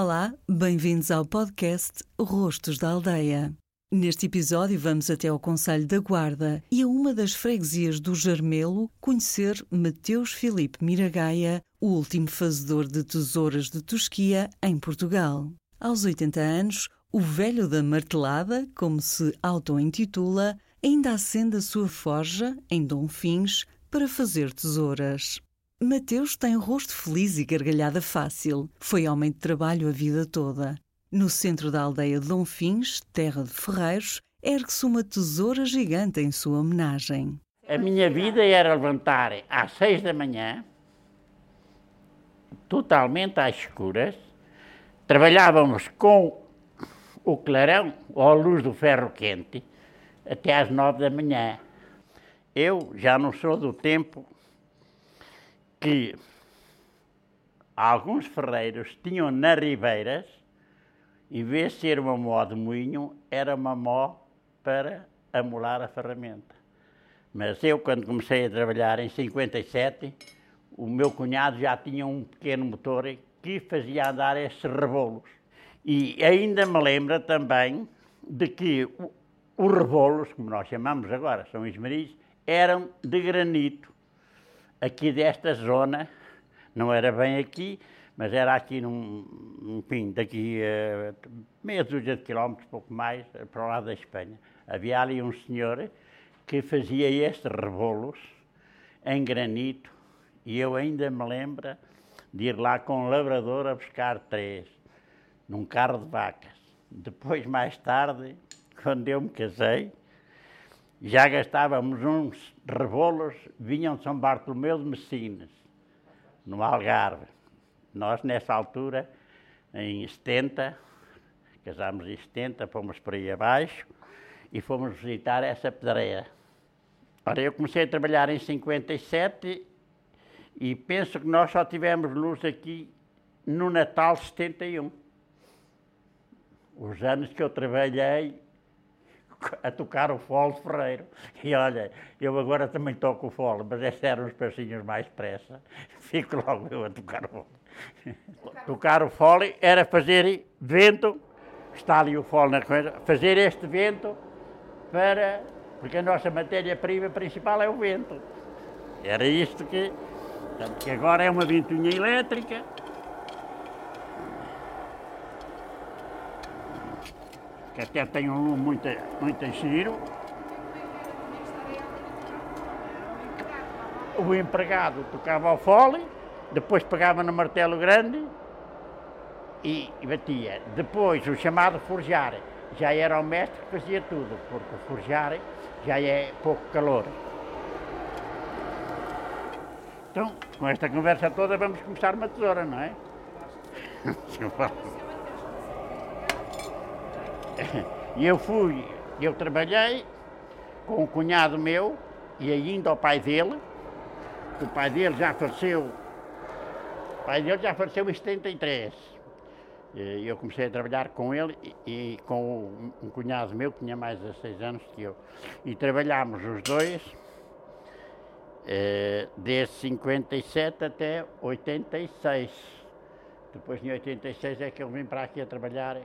Olá, bem-vindos ao podcast Rostos da Aldeia. Neste episódio vamos até ao Conselho da Guarda e a uma das freguesias do Jarmelo conhecer Mateus Filipe Miragaia, o último fazedor de tesouras de Tosquia em Portugal. Aos 80 anos, o velho da martelada, como se auto-intitula, ainda acende a sua forja em Dom Fins para fazer tesouras. Mateus tem rosto feliz e gargalhada fácil. Foi homem de trabalho a vida toda. No centro da aldeia de Dom Fins, terra de ferreiros, ergue-se uma tesoura gigante em sua homenagem. A minha vida era levantar às seis da manhã, totalmente às escuras. Trabalhávamos com o clarão ou a luz do ferro quente até às nove da manhã. Eu já não sou do tempo que alguns ferreiros tinham nas ribeiras, em vez de ser uma mó de moinho, era uma mó para amolar a ferramenta. Mas eu, quando comecei a trabalhar em 57, o meu cunhado já tinha um pequeno motor que fazia andar esses rebolos. E ainda me lembra também de que os rebolos, como nós chamamos agora, são esmeris, eram de granito aqui desta zona, não era bem aqui, mas era aqui num, enfim, daqui a meia dúzia de quilómetros, pouco mais, para o lado da Espanha. Havia ali um senhor que fazia estes rebolos em granito e eu ainda me lembro de ir lá com um labrador a buscar três, num carro de vacas. Depois, mais tarde, quando eu me casei, já gastávamos uns rebolos, vinham de São Bartolomeu de Messinas, no Algarve. Nós, nessa altura, em 70, casámos em 70, fomos por aí abaixo e fomos visitar essa pedreira. Ora, eu comecei a trabalhar em 57 e penso que nós só tivemos luz aqui no Natal 71. Os anos que eu trabalhei a tocar o fole ferreiro. E olha, eu agora também toco o fole, mas esses eram os passinhos mais pressa. Fico logo eu a tocar o fole. tocar o fole era fazer vento, está ali o fole na coisa, fazer este vento para. Porque a nossa matéria-prima principal é o vento. Era isto que. Portanto, que agora é uma ventoinha elétrica, que até tem um muito, muito giro. O empregado tocava ao fole, depois pegava no martelo grande e, e batia. Depois o chamado forjar, já era o mestre que fazia tudo, porque o forjar já é pouco calor. Então, com esta conversa toda, vamos começar uma tesoura, não é? E eu fui, eu trabalhei com um cunhado meu e ainda o pai dele, que o pai dele já faleceu, o pai dele já faleceu em 73. E eu comecei a trabalhar com ele e, e com um cunhado meu que tinha mais de 6 anos que eu. E trabalhámos os dois eh, desde 57 até 86. Depois em 86 é que eu vim para aqui a trabalhar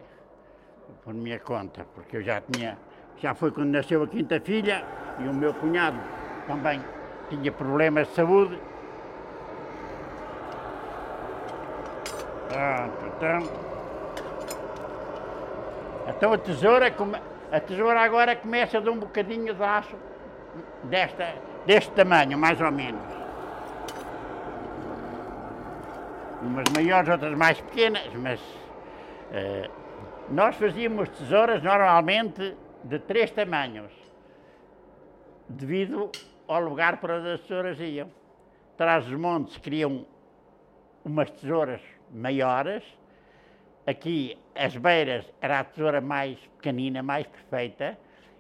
por minha conta, porque eu já tinha, já foi quando nasceu a quinta filha e o meu cunhado também tinha problemas de saúde. Pronto, então. Então a tesoura, a tesoura agora começa de um bocadinho de aço desta, deste tamanho, mais ou menos. Umas maiores, outras mais pequenas, mas uh, nós fazíamos tesouras normalmente de três tamanhos, devido ao lugar para onde as tesouras iam. Traz os montes queriam umas tesouras maiores, aqui as beiras era a tesoura mais pequenina, mais perfeita,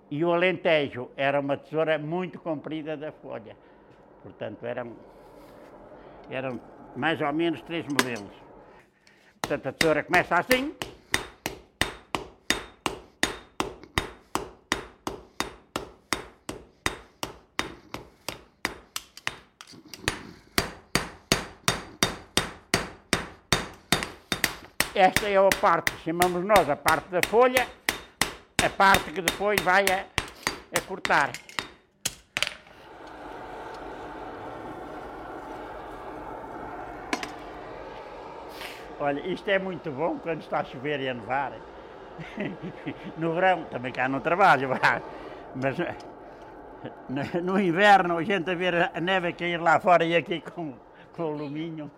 e o alentejo era uma tesoura muito comprida da folha. Portanto, eram, eram mais ou menos três modelos. Portanto, a tesoura começa assim, esta é a parte, chamamos nós a parte da folha, a parte que depois vai a, a cortar. Olha, isto é muito bom quando está a chover e a nevar. No verão também cá no trabalho, mas no, no inverno a gente a ver a neve cair lá fora e aqui com, com o luminho.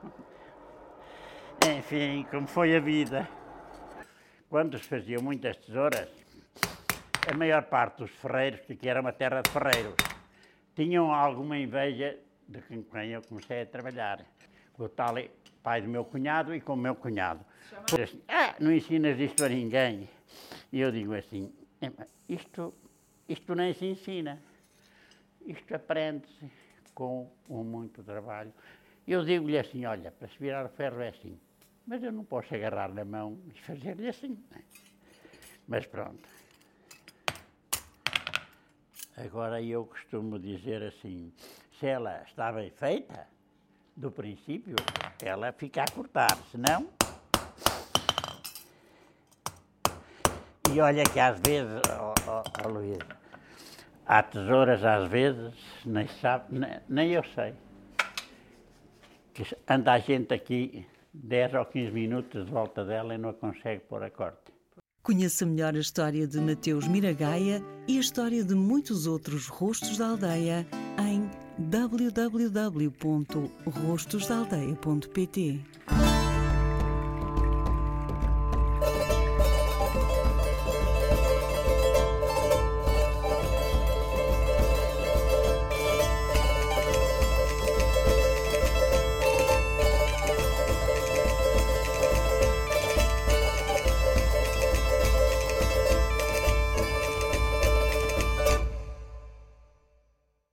Enfim, como foi a vida. Quando se faziam muitas tesouras, a maior parte dos ferreiros, que aqui era uma terra de ferreiros, tinham alguma inveja de quem eu comecei a trabalhar. Com o tal pai do meu cunhado e com o meu cunhado. Assim, ah, não ensinas isto a ninguém. E eu digo assim, isto, isto nem se ensina. Isto aprende-se com muito trabalho. Eu digo-lhe assim, olha, para se virar o ferro é assim. Mas eu não posso agarrar na mão e fazer-lhe assim. Mas pronto. Agora eu costumo dizer assim, se ela está bem feita, do princípio, ela fica a cortar, senão. E olha que às vezes, oh, oh, oh Luís, há tesouras às vezes, nem sabe, nem, nem eu sei. Que anda a gente aqui 10 ou 15 minutos de volta dela e não a consegue pôr a corte. Conheça melhor a história de Mateus Miragaia e a história de muitos outros rostos da aldeia em www.rostosdaldeia.pt